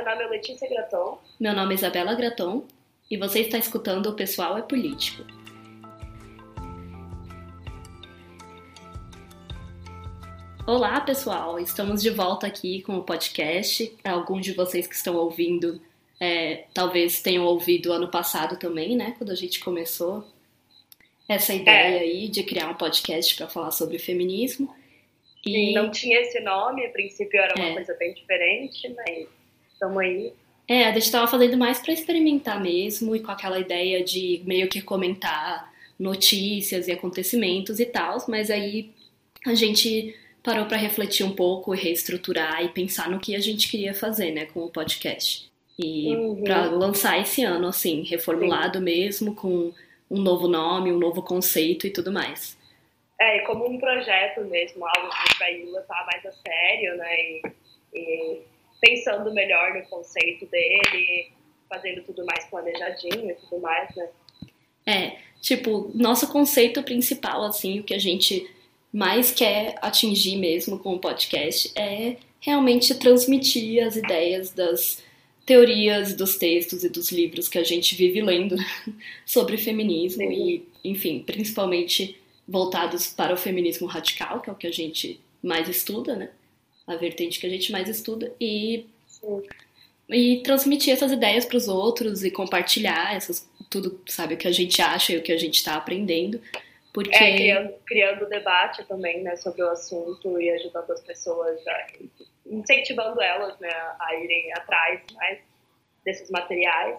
meu nome é Letícia Graton. Meu nome é Isabela Graton e você está escutando O Pessoal é Político. Olá, pessoal! Estamos de volta aqui com o podcast. Alguns de vocês que estão ouvindo é, talvez tenham ouvido ano passado também, né? Quando a gente começou essa ideia é. aí de criar um podcast para falar sobre feminismo. E não tinha esse nome, a princípio era uma é. coisa bem diferente, mas estamos aí. É, a gente estava fazendo mais para experimentar mesmo e com aquela ideia de meio que comentar notícias e acontecimentos e tal, mas aí a gente parou para refletir um pouco, reestruturar e pensar no que a gente queria fazer, né, com o podcast. E uhum. para lançar esse ano, assim, reformulado Sim. mesmo, com um novo nome, um novo conceito e tudo mais. É, e como um projeto mesmo, algo que a gente vai levar mais a sério, né, e, e pensando melhor no conceito dele, fazendo tudo mais planejadinho e tudo mais, né. É, tipo, nosso conceito principal, assim, o que a gente mais quer atingir mesmo com o podcast é realmente transmitir as ideias das teorias dos textos e dos livros que a gente vive lendo sobre feminismo Sim. e, enfim, principalmente voltados para o feminismo radical, que é o que a gente mais estuda, né? A vertente que a gente mais estuda e Sim. e transmitir essas ideias para os outros e compartilhar essas tudo, sabe, o que a gente acha e o que a gente está aprendendo porque... É, criando, criando debate também, né, sobre o assunto e ajudando as pessoas, a, incentivando elas, né, a irem atrás mais desses materiais.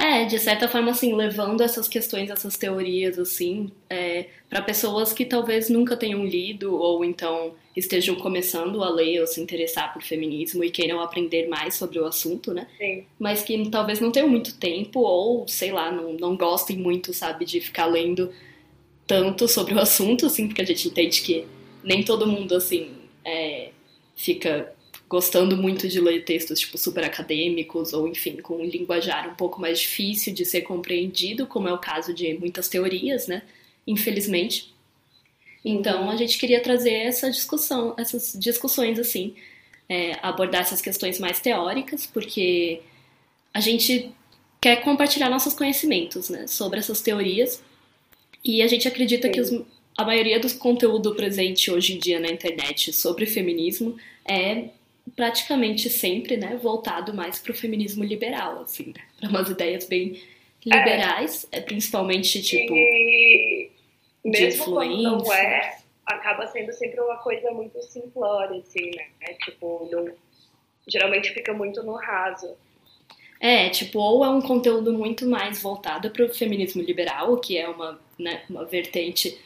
É, de certa forma, assim, levando essas questões, essas teorias, assim, é, para pessoas que talvez nunca tenham lido ou então estejam começando a ler ou se interessar por feminismo e queiram aprender mais sobre o assunto, né? Sim. Mas que talvez não tenham muito tempo ou, sei lá, não, não gostem muito, sabe, de ficar lendo tanto sobre o assunto, assim, porque a gente entende que nem todo mundo, assim, é, fica gostando muito de ler textos, tipo, super acadêmicos, ou, enfim, com um linguajar um pouco mais difícil de ser compreendido, como é o caso de muitas teorias, né, infelizmente. Então, a gente queria trazer essa discussão, essas discussões, assim, é, abordar essas questões mais teóricas, porque a gente quer compartilhar nossos conhecimentos, né, sobre essas teorias, e a gente acredita Sim. que os, a maioria dos conteúdo presente hoje em dia na internet sobre feminismo é praticamente sempre, né, voltado mais para o feminismo liberal, assim, né? para umas ideias bem liberais, é, principalmente tipo e de mesmo quando não é, acaba sendo sempre uma coisa muito simplória, assim, né? É, tipo, não, geralmente fica muito no raso. É, tipo, ou é um conteúdo muito mais voltado para o feminismo liberal, que é uma, né, uma vertente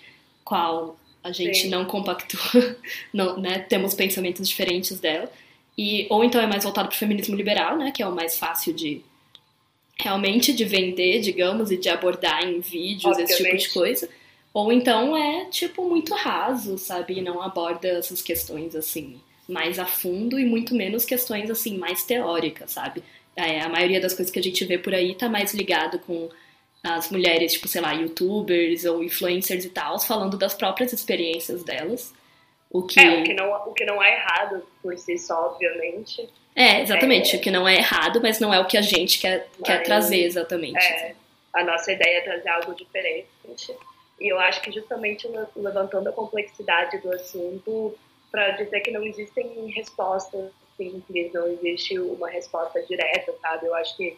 qual a gente Sim. não compactua, não, né, temos pensamentos diferentes dela, e ou então é mais voltado para o feminismo liberal, né, que é o mais fácil de realmente de vender, digamos, e de abordar em vídeos, Obviamente. esse tipo de coisa. Ou então é, tipo, muito raso, sabe? E não aborda essas questões, assim, mais a fundo e muito menos questões, assim, mais teóricas, sabe? É, a maioria das coisas que a gente vê por aí tá mais ligado com as mulheres, tipo, sei lá, youtubers ou influencers e tal, falando das próprias experiências delas. O que... É, o que, não, o que não é errado por si só, obviamente. É, exatamente, é... o que não é errado, mas não é o que a gente quer, mas, quer trazer exatamente. É, a nossa ideia é trazer algo diferente. E eu acho que justamente levantando a complexidade do assunto para dizer que não existem respostas simples, não existe uma resposta direta, sabe? Eu acho que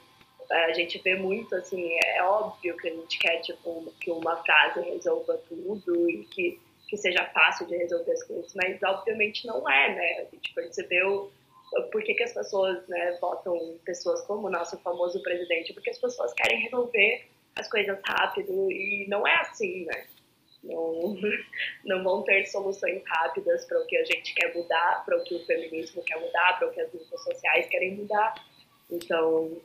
a gente vê muito, assim, é óbvio que a gente quer, tipo, que uma frase resolva tudo e que, que seja fácil de resolver as coisas, mas obviamente não é, né? A gente percebeu por que, que as pessoas né, votam pessoas como o nosso famoso presidente, porque as pessoas querem resolver as coisas rápido e não é assim, né? não, não vão ter soluções rápidas para o que a gente quer mudar, para o que o feminismo quer mudar, para o que as lutas sociais querem mudar. Então.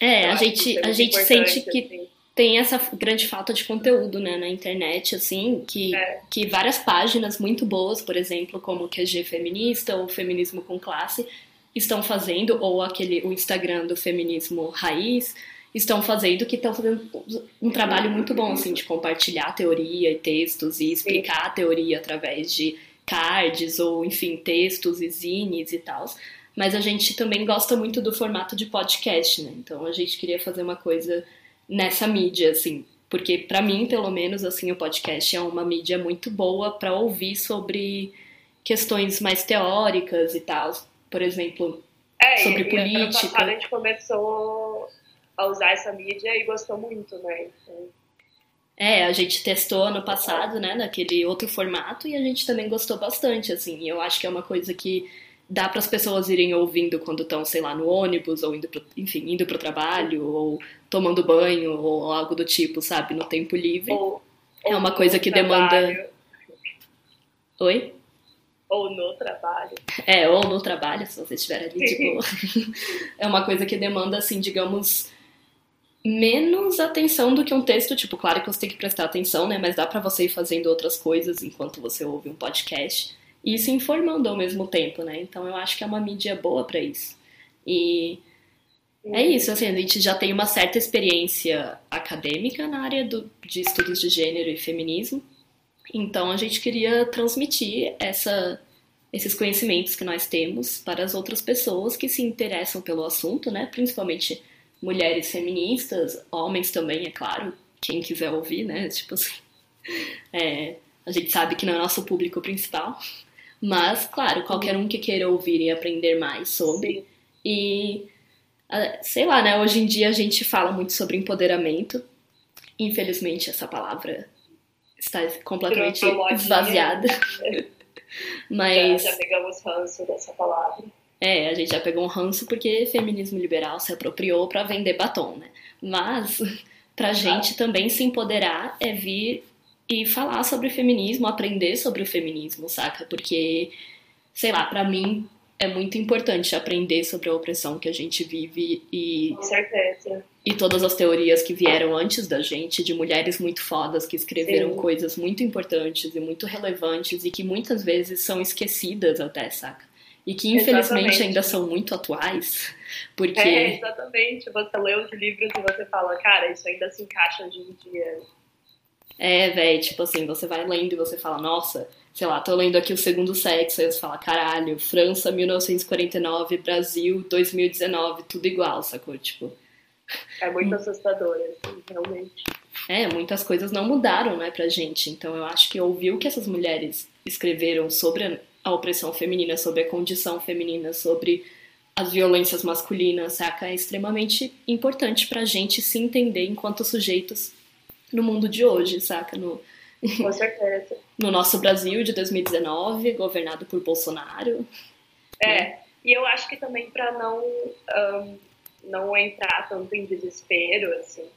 É, a gente, a gente sente que assim. Tem essa grande falta de conteúdo né, na internet, assim, que, é. que várias páginas muito boas, por exemplo, como o QG Feminista ou Feminismo com Classe, estão fazendo, ou aquele o Instagram do Feminismo Raiz estão fazendo, que estão fazendo um trabalho muito bom, assim, de compartilhar teoria e textos e explicar Sim. a teoria através de cards ou, enfim, textos e zines e tal. mas a gente também gosta muito do formato de podcast, né? Então a gente queria fazer uma coisa nessa mídia, assim, porque para mim, pelo menos, assim, o podcast é uma mídia muito boa para ouvir sobre questões mais teóricas e tal, por exemplo, é, sobre e, política. Passado, a gente começou a usar essa mídia e gostou muito, né? Então... É, a gente testou ano passado, né, naquele outro formato e a gente também gostou bastante, assim. Eu acho que é uma coisa que dá para as pessoas irem ouvindo quando estão, sei lá, no ônibus ou indo, pro, enfim, indo pro trabalho ou tomando banho ou algo do tipo, sabe, no tempo livre. Ou, é uma coisa que trabalho. demanda. Oi? Ou no trabalho. É, ou no trabalho, se você estiver ali boa. é uma coisa que demanda, assim, digamos, menos atenção do que um texto. Tipo, claro que você tem que prestar atenção, né? Mas dá para você ir fazendo outras coisas enquanto você ouve um podcast e se informando ao mesmo tempo, né? Então eu acho que é uma mídia boa para isso. E é isso, assim, a gente já tem uma certa experiência acadêmica na área do, de estudos de gênero e feminismo. Então a gente queria transmitir essa, esses conhecimentos que nós temos para as outras pessoas que se interessam pelo assunto, né? Principalmente mulheres feministas, homens também, é claro, quem quiser ouvir, né? Tipo assim, é, a gente sabe que não é nosso público principal, mas, claro, qualquer um que queira ouvir e aprender mais sobre. E, sei lá, né? Hoje em dia a gente fala muito sobre empoderamento. Infelizmente, essa palavra está completamente esvaziada. Mas. Já, já pegamos ranço dessa palavra. É, a gente já pegou um ranço porque feminismo liberal se apropriou para vender batom, né? Mas pra gente também se empoderar é vir e falar sobre feminismo, aprender sobre o feminismo, saca? Porque, sei lá, para mim é muito importante aprender sobre a opressão que a gente vive e. Com certeza. E todas as teorias que vieram antes da gente, de mulheres muito fodas que escreveram Sim. coisas muito importantes e muito relevantes e que muitas vezes são esquecidas até, saca? E que infelizmente Exatamente. ainda são muito atuais, porque. É, exatamente. Você lê os livros e você fala, cara, isso ainda se encaixa hoje em dia. É, velho, tipo assim, você vai lendo e você fala, nossa, sei lá, tô lendo aqui o segundo sexo, aí você fala, caralho, França 1949, Brasil 2019, tudo igual, sacou? Tipo. É muito assustador, assim, realmente. É, muitas coisas não mudaram, né, pra gente. Então eu acho que ouvir o que essas mulheres escreveram sobre a opressão feminina, sobre a condição feminina, sobre as violências masculinas, saca? É extremamente importante pra gente se entender enquanto sujeitos no mundo de hoje, saca? No, Com certeza. no nosso Brasil de 2019, governado por Bolsonaro. É, e eu acho que também para não, um, não entrar tanto em desespero, assim,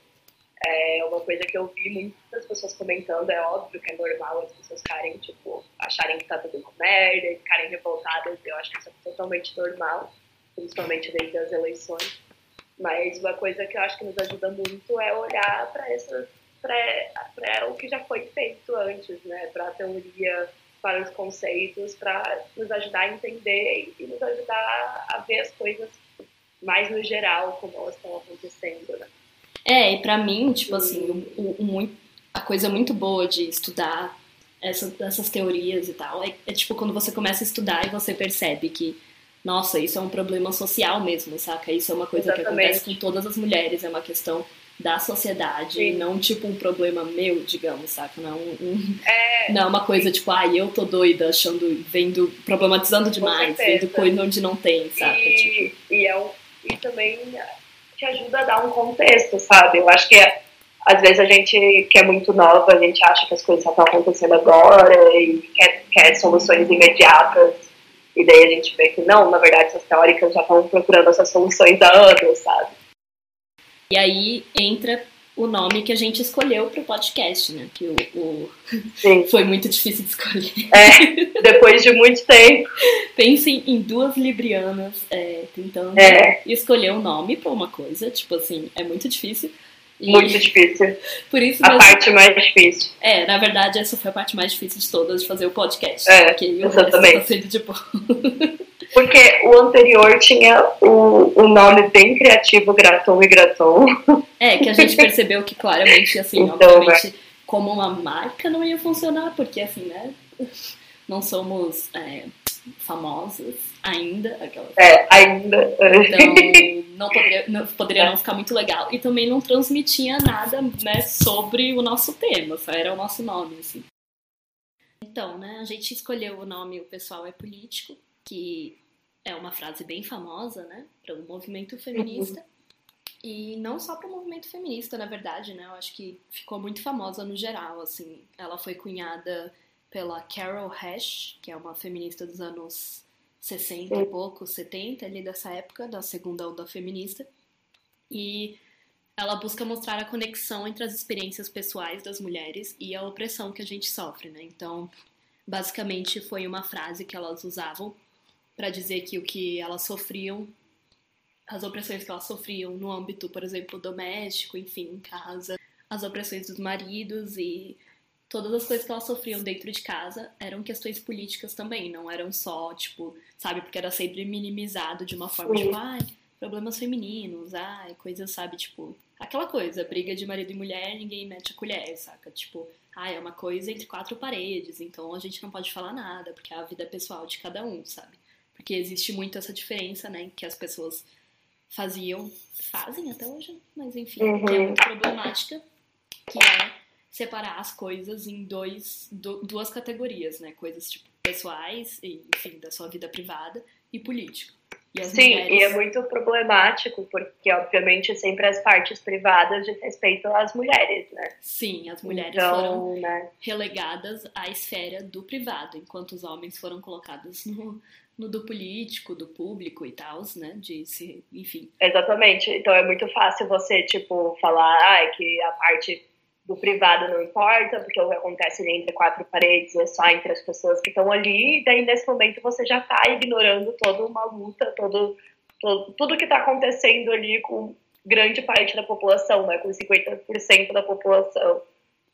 é uma coisa que eu vi muitas pessoas comentando, é óbvio que é normal as pessoas ficarem, tipo, acharem que tá tudo uma merda e ficarem revoltadas, eu acho que isso é totalmente normal, principalmente desde as eleições. Mas uma coisa que eu acho que nos ajuda muito é olhar para essas para o que já foi feito antes, né? Para a teoria, para os conceitos, para nos ajudar a entender e nos ajudar a ver as coisas mais no geral, como elas estão acontecendo, né? É, e pra mim, tipo assim, o, a coisa muito boa de estudar essa, essas teorias e tal é, é tipo quando você começa a estudar e você percebe que, nossa, isso é um problema social mesmo, saca? Isso é uma coisa Exatamente. que acontece com todas as mulheres, é uma questão da sociedade, Sim. não tipo um problema meu, digamos, saca? Não, um, É, não é uma coisa tipo, ai, eu tô doida, achando, vendo, problematizando demais, vendo coisa onde não tem, saca? Tipo, e, e, é um, e também te ajuda a dar um contexto, sabe? Eu acho que é, às vezes a gente que é muito nova, a gente acha que as coisas só estão acontecendo agora e quer, quer soluções imediatas. E daí a gente vê que não, na verdade, essas teóricas já estão procurando essas soluções há anos, sabe? E aí entra o nome que a gente escolheu pro podcast, né? Que o, o... Foi muito difícil de escolher. É, depois de muito tempo. Pensem em duas librianas é, tentando É. escolher um nome pra uma coisa. Tipo assim, é muito difícil. E Muito difícil. por isso A mesmo- parte mais difícil. É, na verdade, essa foi a parte mais difícil de todas de fazer o podcast. É, porque exatamente. tá sendo de boa. Porque o anterior tinha o, o nome bem criativo, Graton e Graton. É, que a gente percebeu que claramente, assim, Então, obviamente, como uma marca não ia funcionar, porque assim, né? Não somos é, famosas ainda. Aquela... É, ainda. Então, não poderia, não, poderia não ficar muito legal. E também não transmitia nada né, sobre o nosso tema, só era o nosso nome, assim. Então, né, a gente escolheu o nome O Pessoal é Político, que é uma frase bem famosa, né, para o movimento feminista. Uhum. E não só para o movimento feminista, na verdade, né, eu acho que ficou muito famosa no geral, assim. Ela foi cunhada pela Carol Hash, que é uma feminista dos anos 60 e pouco, 70, ali dessa época, da segunda onda feminista. E ela busca mostrar a conexão entre as experiências pessoais das mulheres e a opressão que a gente sofre, né? Então, basicamente foi uma frase que elas usavam para dizer que o que elas sofriam, as opressões que elas sofriam no âmbito, por exemplo, doméstico, enfim, em casa, as opressões dos maridos e todas as coisas que elas sofriam dentro de casa eram questões políticas também, não eram só, tipo, sabe, porque era sempre minimizado de uma forma, tipo, ai, problemas femininos, ai, coisas, sabe, tipo, aquela coisa, briga de marido e mulher, ninguém mete a colher, saca? Tipo, ai, é uma coisa entre quatro paredes, então a gente não pode falar nada, porque é a vida pessoal de cada um, sabe? Porque existe muito essa diferença, né, que as pessoas faziam, fazem até hoje, mas enfim, uhum. que é muito problemática, que é separar as coisas em dois, duas categorias, né? Coisas tipo pessoais, e, enfim, da sua vida privada e político. E Sim, mulheres... e é muito problemático, porque, obviamente, sempre as partes privadas diz respeito às mulheres, né? Sim, as mulheres então, foram né? relegadas à esfera do privado, enquanto os homens foram colocados no, no do político, do público e tal, né? De se, enfim. Exatamente. Então é muito fácil você, tipo, falar ah, que a parte do privado não importa, porque o que acontece ali entre quatro paredes é só entre as pessoas que estão ali, e daí nesse momento você já está ignorando toda uma luta, todo, todo tudo que está acontecendo ali com grande parte da população, né, com 50% da população.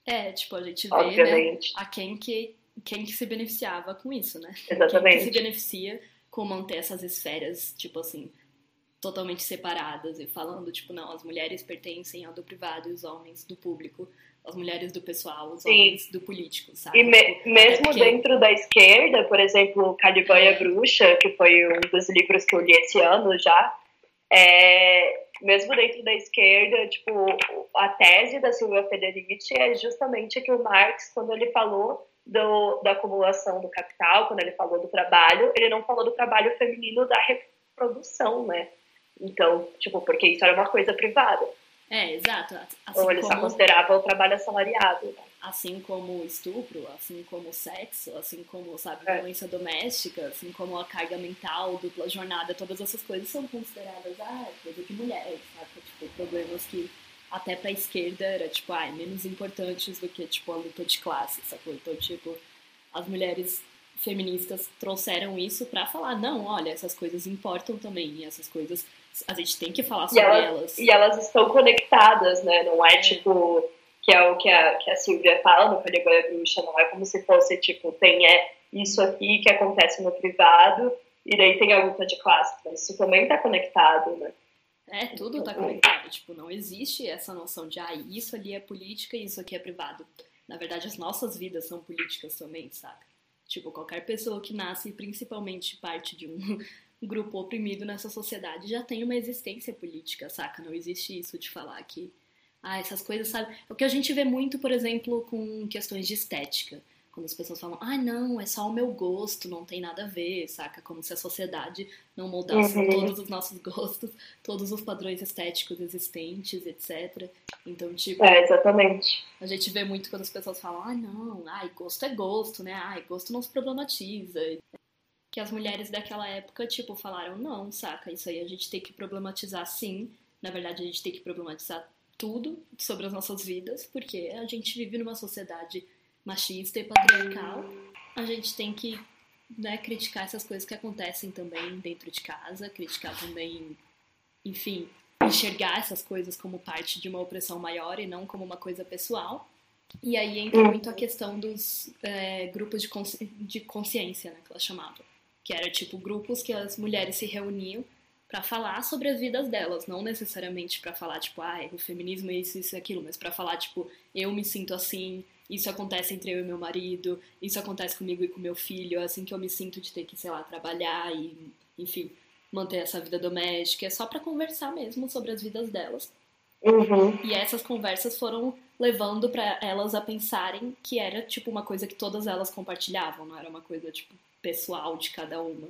É, tipo, a gente vê né, a quem que, quem que se beneficiava com isso, né? Exatamente. Quem que se beneficia com manter essas esferas, tipo assim, totalmente separadas e falando, tipo, não, as mulheres pertencem ao do privado e os homens do público, as mulheres do pessoal, os Sim. homens do político, sabe? E me, tipo, mesmo é dentro da esquerda, por exemplo, Calibanha Bruxa, que foi um dos livros que eu li esse ano já, é, mesmo dentro da esquerda, tipo, a tese da Silvia Federici é justamente que o Marx, quando ele falou do, da acumulação do capital, quando ele falou do trabalho, ele não falou do trabalho feminino da reprodução, né? Então, tipo, porque isso era uma coisa privada. É, exato. Assim Ou ele como, só considerava o trabalho assalariado. Né? Assim como o estupro, assim como o sexo, assim como, sabe, é. violência doméstica, assim como a carga mental, dupla jornada, todas essas coisas são consideradas, ah, coisa de mulher, sabe? Tipo, problemas que até pra esquerda era, tipo, ah, menos importantes do que, tipo, a luta de classe, sacou? Então, tipo, as mulheres feministas trouxeram isso para falar, não, olha, essas coisas importam também, e essas coisas a gente tem que falar sobre e elas, elas. E elas estão conectadas, né? Não é, é. tipo que é o que a, que a Silvia fala no Categoria Bruxa, não é como se fosse tipo, tem é, isso aqui que acontece no privado e daí tem a luta de classe, mas isso também está conectado, né? É, tudo está conectado. Tipo, não existe essa noção de, ah, isso ali é política e isso aqui é privado. Na verdade, as nossas vidas são políticas também, sabe? Tipo, qualquer pessoa que nasce, principalmente parte de um grupo oprimido nessa sociedade, já tem uma existência política, saca? Não existe isso de falar que. Ah, essas coisas, sabe? É o que a gente vê muito, por exemplo, com questões de estética. Quando as pessoas falam, ah, não, é só o meu gosto, não tem nada a ver, saca? Como se a sociedade não moldasse uhum. todos os nossos gostos, todos os padrões estéticos existentes, etc. Então, tipo. É, exatamente. A gente vê muito quando as pessoas falam, ah, não, ai, gosto é gosto, né? Ai, gosto não se problematiza. Que as mulheres daquela época, tipo, falaram, não, saca? Isso aí a gente tem que problematizar sim. Na verdade, a gente tem que problematizar tudo sobre as nossas vidas, porque a gente vive numa sociedade machista e patriarcal, a gente tem que né, criticar essas coisas que acontecem também dentro de casa, criticar também, enfim, enxergar essas coisas como parte de uma opressão maior e não como uma coisa pessoal. E aí entra muito a questão dos é, grupos de, consci de consciência, né, que ela chamava. Que era tipo grupos que as mulheres se reuniam para falar sobre as vidas delas, não necessariamente para falar tipo, ah, o feminismo é isso, isso e aquilo, mas para falar tipo, eu me sinto assim, isso acontece entre eu e meu marido, isso acontece comigo e com meu filho, é assim que eu me sinto de ter que, sei lá, trabalhar e, enfim, manter essa vida doméstica. É só para conversar mesmo sobre as vidas delas. Uhum. E essas conversas foram levando para elas a pensarem que era tipo uma coisa que todas elas compartilhavam, não era uma coisa tipo pessoal de cada uma.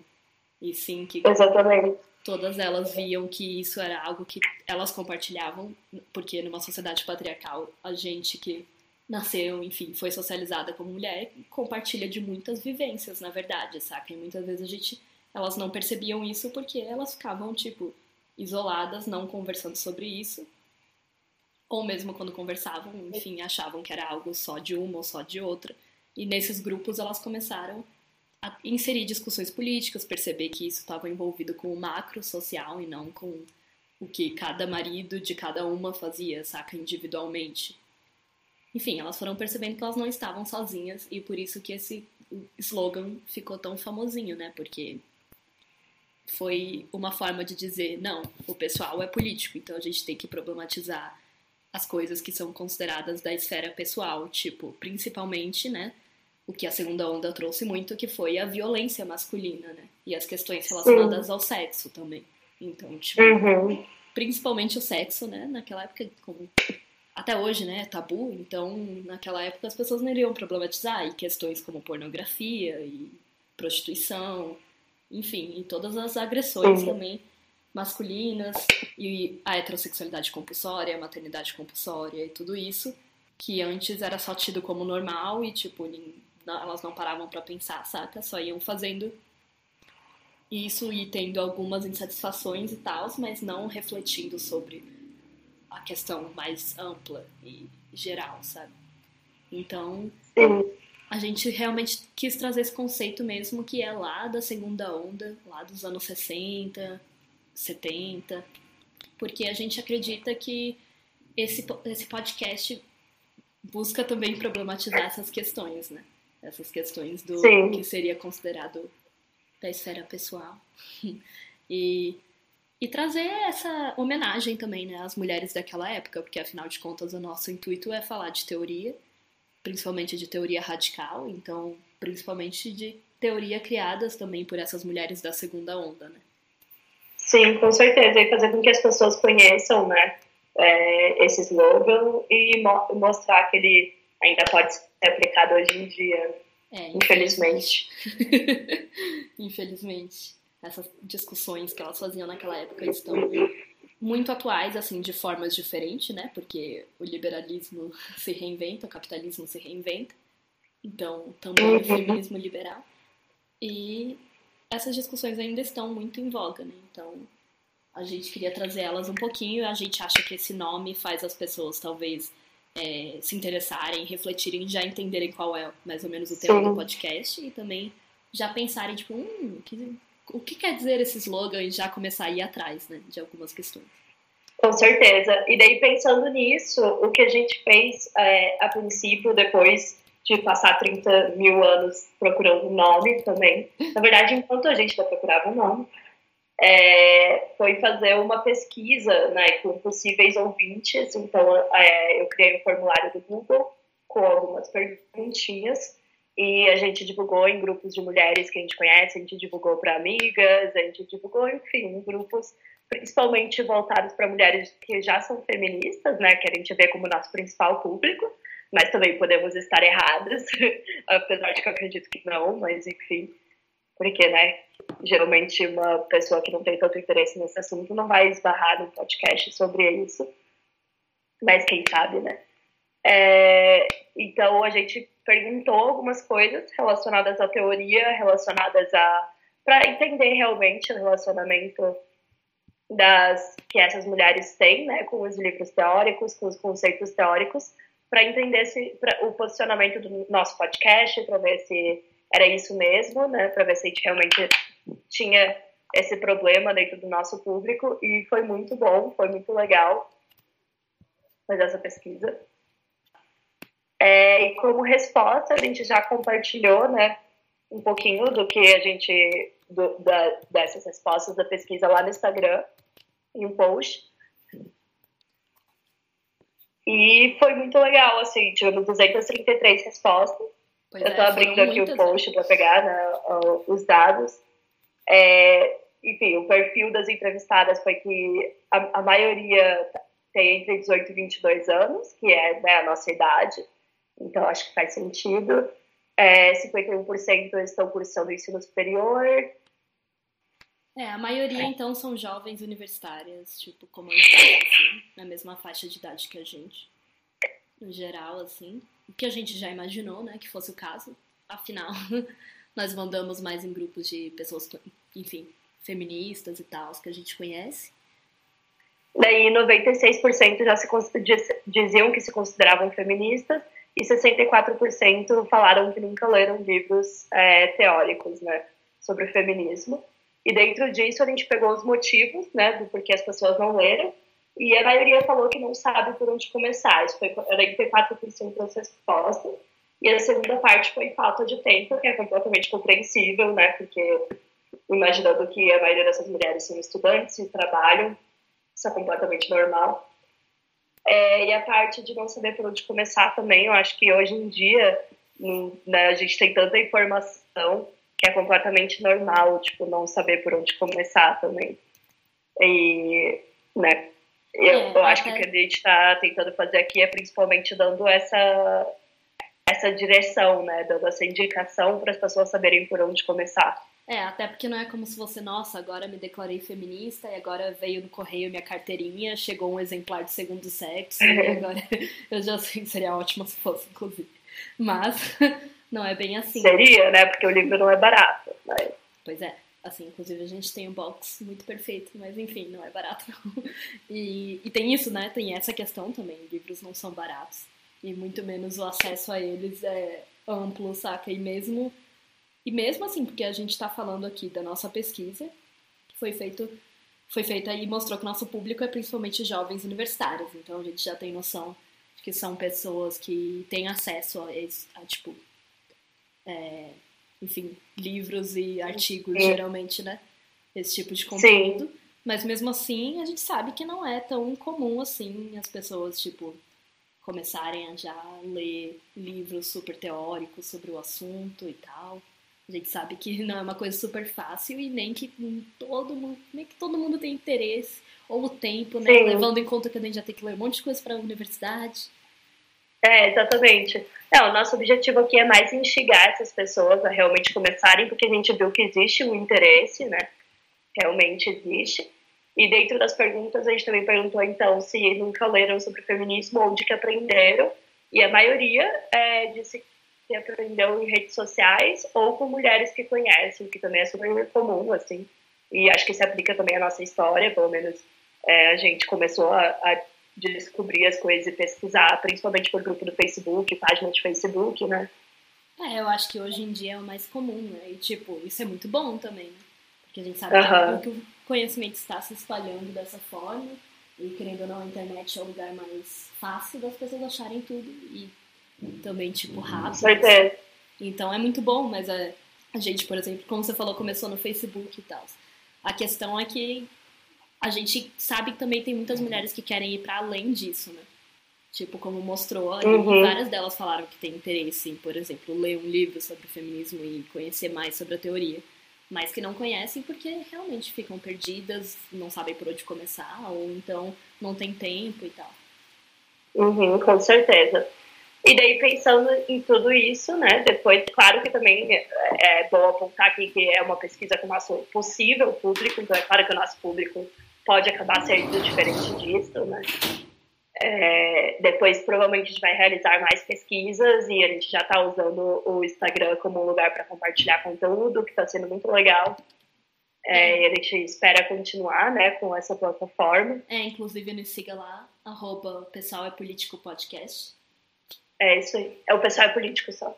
E sim que Exatamente. todas elas viam que isso era algo que elas compartilhavam, porque numa sociedade patriarcal, a gente que nasceu, enfim, foi socializada como mulher, compartilha de muitas vivências, na verdade, saca? E muitas vezes a gente elas não percebiam isso porque elas ficavam tipo isoladas, não conversando sobre isso. Ou mesmo quando conversavam, enfim, achavam que era algo só de uma ou só de outra. E nesses grupos elas começaram inserir discussões políticas, perceber que isso estava envolvido com o macro social e não com o que cada marido de cada uma fazia, saca, individualmente. Enfim, elas foram percebendo que elas não estavam sozinhas e por isso que esse slogan ficou tão famosinho, né? Porque foi uma forma de dizer, não, o pessoal é político, então a gente tem que problematizar as coisas que são consideradas da esfera pessoal, tipo, principalmente, né, o que a segunda onda trouxe muito, que foi a violência masculina, né? E as questões relacionadas ao sexo também. Então, tipo, uhum. principalmente o sexo, né? Naquela época, como até hoje, né, é tabu, então naquela época as pessoas não iriam problematizar e questões como pornografia e prostituição, enfim, e todas as agressões também masculinas e a heterossexualidade compulsória, a maternidade compulsória e tudo isso, que antes era só tido como normal e tipo elas não paravam para pensar, saca? Só iam fazendo isso e tendo algumas insatisfações e tal, mas não refletindo sobre a questão mais ampla e geral, sabe? Então, a gente realmente quis trazer esse conceito mesmo que é lá da segunda onda, lá dos anos 60, 70, porque a gente acredita que esse, esse podcast busca também problematizar essas questões, né? Essas questões do Sim. que seria considerado da esfera pessoal. e, e trazer essa homenagem também né, às mulheres daquela época, porque afinal de contas o nosso intuito é falar de teoria, principalmente de teoria radical, então principalmente de teoria criadas também por essas mulheres da segunda onda, né? Sim, com certeza, e fazer com que as pessoas conheçam, né, é, esse slogan e mo mostrar que ele ainda pode ser aplicado hoje em dia. É, infelizmente. Infelizmente. Essas discussões que elas faziam naquela época estão muito atuais, assim, de formas diferentes, né? Porque o liberalismo se reinventa, o capitalismo se reinventa. Então, também o uhum. feminismo liberal. E essas discussões ainda estão muito em voga, né? Então, a gente queria trazer elas um pouquinho. A gente acha que esse nome faz as pessoas, talvez, é, se interessarem, refletirem, já entenderem qual é mais ou menos o tema Sim. do podcast e também já pensarem, tipo, hum, que, o que quer dizer esse slogan e já começar a ir atrás, né, de algumas questões. Com certeza. E daí, pensando nisso, o que a gente fez é, a princípio, depois de passar 30 mil anos procurando um nome também, na verdade, enquanto a gente ainda procurava um nome, é, foi fazer uma pesquisa né, com possíveis ouvintes. Então, é, eu criei um formulário do Google com algumas perguntinhas. E a gente divulgou em grupos de mulheres que a gente conhece, a gente divulgou para amigas, a gente divulgou, enfim, em grupos principalmente voltados para mulheres que já são feministas, né, que a gente vê como nosso principal público, mas também podemos estar erradas, apesar de que eu acredito que não, mas enfim, porque, né, geralmente uma pessoa que não tem tanto interesse nesse assunto não vai esbarrar no podcast sobre isso, mas quem sabe, né? É, então a gente perguntou algumas coisas relacionadas à teoria, relacionadas a para entender realmente o relacionamento das que essas mulheres têm, né, com os livros teóricos, com os conceitos teóricos, para entender se, pra, o posicionamento do nosso podcast, para ver se era isso mesmo, né, para ver se a gente realmente tinha esse problema dentro do nosso público e foi muito bom, foi muito legal fazer essa pesquisa. É, e como resposta, a gente já compartilhou, né, um pouquinho do que a gente, do, da, dessas respostas da pesquisa lá no Instagram, em um post. E foi muito legal, assim, tivemos 233 respostas. Pois eu estou é, abrindo aqui o post para pegar né, os dados. É, enfim, o perfil das entrevistadas foi que a, a, maioria tem entre 18 e 22 anos, que é né, a nossa idade, então acho que faz sentido. É, 51% estão cursando ensino superior. É, a maioria então são jovens universitárias, tipo, como a gente, assim, na mesma faixa de idade que a gente, no geral, assim. O que a gente já imaginou, né, que fosse o caso. Afinal, nós mandamos mais em grupos de pessoas, enfim, feministas e tal, que a gente conhece. Daí 96% já se diziam que se consideravam feministas e 64% falaram que nunca leram livros é, teóricos, né, sobre o feminismo. E dentro disso a gente pegou os motivos, né, do porquê as pessoas não leram, e a maioria falou que não sabe por onde começar. Isso foi 44% das respostas. E a segunda parte foi falta de tempo, que é completamente compreensível, né, porque imaginando que a maioria dessas mulheres são estudantes e trabalham, isso é completamente normal. É, e a parte de não saber por onde começar também, eu acho que hoje em dia né, a gente tem tanta informação que é completamente normal, tipo, não saber por onde começar também. E, né, eu, é, eu acho que o que a gente está tentando fazer aqui é principalmente dando essa, essa direção, né, dando essa indicação para as pessoas saberem por onde começar. É, até porque não é como se você, nossa, agora me declarei feminista e agora veio no correio minha carteirinha, chegou um exemplar de segundo sexo e agora eu já sei que seria ótimo se fosse, inclusive. Mas não é bem assim. Seria, né? Porque o livro não é barato. Mas... Pois é. Assim, inclusive a gente tem um box muito perfeito, mas enfim, não é barato não. E, e tem isso, né? Tem essa questão também. Livros não são baratos. E muito menos o acesso a eles é amplo, saca? E mesmo e mesmo assim, porque a gente está falando aqui da nossa pesquisa, que foi feito foi feita e mostrou que nosso público é principalmente jovens universitários, então a gente já tem noção de que são pessoas que têm acesso a, a tipo, é, enfim, livros e artigos, Sim. geralmente, né? Esse tipo de conteúdo. Sim. Mas mesmo assim, a gente sabe que não é tão comum assim as pessoas, tipo, começarem a já ler livros super teóricos sobre o assunto e tal. A gente sabe que não é uma coisa super fácil e nem que todo mundo, nem que todo mundo tem interesse ou o tempo, né? Sim. Levando em conta que a gente já tem que ler um monte de coisa para a universidade. É, exatamente. É, o nosso objetivo aqui é mais instigar essas pessoas a realmente começarem, porque a gente viu que existe um interesse, né? Realmente existe. E dentro das perguntas, a gente também perguntou, então, se nunca leram sobre feminismo, onde que aprenderam. E a maioria é, disse que aprendeu em redes sociais ou com mulheres que conhecem, que também é super comum, assim. E acho que se aplica também à nossa história, pelo menos é, a gente começou a, a, descobrir as coisas e pesquisar, principalmente por grupo do Facebook, página de Facebook, né? É, eu acho que hoje em dia é o mais comum, né? E, tipo, isso é muito bom também, né? Porque a gente sabe uhum. que o conhecimento está se espalhando dessa forma e, querendo ou não, a internet é o lugar mais fácil das pessoas acharem tudo e também, tipo, rápido. Certeza. Então é muito bom, mas a, a gente, por exemplo, como você falou, começou no Facebook e tal. A questão é que a gente sabe que também tem muitas mulheres que querem ir para além disso, né? Tipo, como mostrou, uhum. várias delas falaram que tem interesse em, por exemplo, ler um livro sobre feminismo e conhecer mais sobre a teoria, mas que não conhecem porque realmente ficam perdidas, não sabem por onde começar, ou então não tem tempo e tal. Uhum, com certeza. E daí, pensando em tudo isso, né, depois, claro que também é, é bom apontar aqui que é uma pesquisa com o nosso possível público, então é claro que o nosso público pode acabar sendo diferente disso, né. É, depois, provavelmente, a gente vai realizar mais pesquisas e a gente já está usando o Instagram como um lugar para compartilhar conteúdo, que está sendo muito legal. É, e a gente espera continuar, né, com essa plataforma. É, inclusive, nos siga lá, arroba Pessoal é Político Podcast. É isso aí. É o pessoal é político só.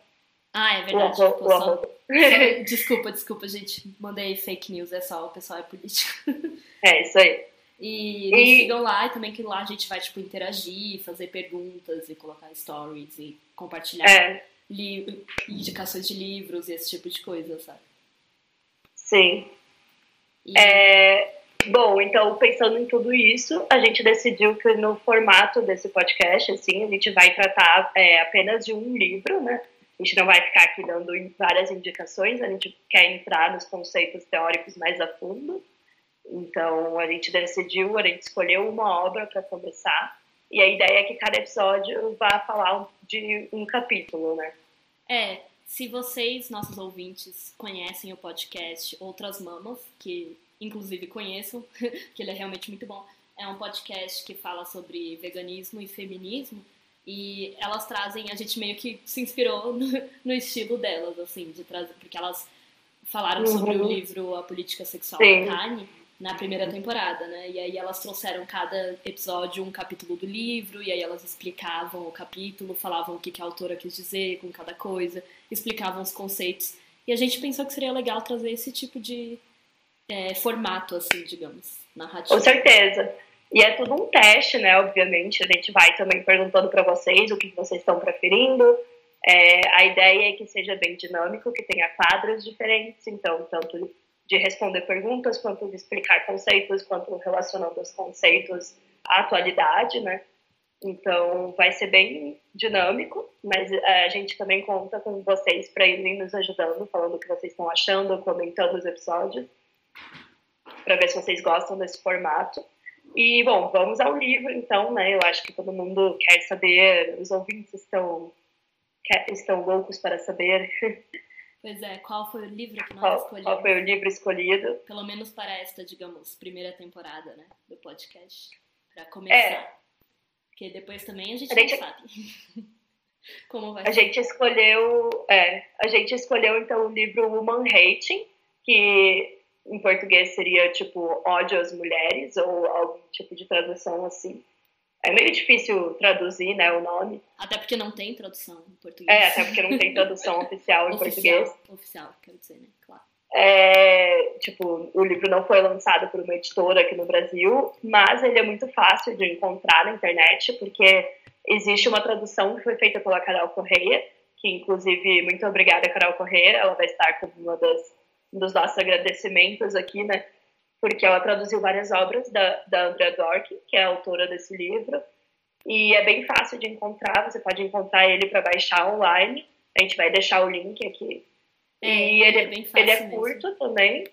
Ah, é verdade. O, o, só... só... Desculpa, desculpa, gente. Mandei fake news, é só o pessoal é político. É isso aí. E e... sigam lá e também que lá a gente vai, tipo, interagir, fazer perguntas e colocar stories e compartilhar é. indicações de livros e esse tipo de coisa, sabe? Sim. E... É... Bom, então, pensando em tudo isso, a gente decidiu que no formato desse podcast, assim, a gente vai tratar é, apenas de um livro, né? A gente não vai ficar aqui dando várias indicações, a gente quer entrar nos conceitos teóricos mais a fundo. Então, a gente decidiu, a gente escolheu uma obra para começar, e a ideia é que cada episódio vá falar de um capítulo, né? É, se vocês, nossos ouvintes, conhecem o podcast Outras Mamas, que inclusive conheçam, que ele é realmente muito bom. É um podcast que fala sobre veganismo e feminismo e elas trazem, a gente meio que se inspirou no, no estilo delas, assim, de trazer, porque elas falaram uhum. sobre o livro A Política Sexual Sim. da Carne na primeira temporada, né? E aí elas trouxeram cada episódio um capítulo do livro, e aí elas explicavam o capítulo, falavam o que, que a autora quis dizer com cada coisa, explicavam os conceitos. E a gente pensou que seria legal trazer esse tipo de é, formato, assim, digamos, narrativo. Com certeza. E é tudo um teste, né? Obviamente, a gente vai também perguntando para vocês o que vocês estão preferindo. É, a ideia é que seja bem dinâmico, que tenha quadros diferentes, então, tanto de responder perguntas, quanto de explicar conceitos, quanto relacionando os conceitos à atualidade, né? Então, vai ser bem dinâmico, mas é, a gente também conta com vocês para irem nos ajudando, falando o que vocês estão achando, comentando os episódios para ver se vocês gostam desse formato. E, bom, vamos ao livro, então, né? Eu acho que todo mundo quer saber, os ouvintes estão, quer, estão loucos para saber. Pois é, qual foi o livro que nós qual, escolhemos? Qual foi o livro escolhido? Pelo menos para esta, digamos, primeira temporada, né, do podcast. Para começar. É. Porque depois também a gente, a gente... não sabe. Como vai a ser. gente escolheu, é, a gente escolheu então o livro Woman Hating, que em português seria tipo ódio às mulheres ou algum tipo de tradução assim. É meio difícil traduzir, né, o nome. Até porque não tem tradução em português. É, até porque não tem tradução oficial em oficial, português. Oficial, quero dizer, né, claro. É, tipo, o livro não foi lançado por uma editora aqui no Brasil, mas ele é muito fácil de encontrar na internet, porque existe uma tradução que foi feita pela Carol Correia, que inclusive, muito obrigada, Carol Correia, ela vai estar como uma das um dos nossos agradecimentos aqui, né? Porque ela traduziu várias obras da, da Andrea Dork, que é a autora desse livro, e é bem fácil de encontrar, você pode encontrar ele para baixar online, a gente vai deixar o link aqui. É, e ele, é, ele é curto mesmo. também.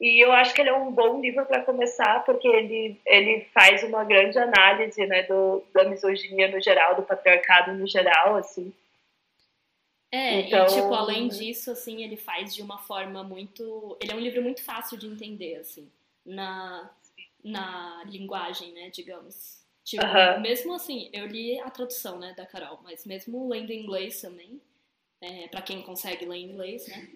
E eu acho que ele é um bom livro para começar, porque ele, ele faz uma grande análise né, do, da misoginia no geral, do patriarcado no geral, assim. É, então... e tipo, além disso, assim, ele faz de uma forma muito. Ele é um livro muito fácil de entender, assim, na, na linguagem, né, digamos. Tipo, uh -huh. mesmo assim, eu li a tradução, né, da Carol, mas mesmo lendo em inglês também, é, para quem consegue ler em inglês, né?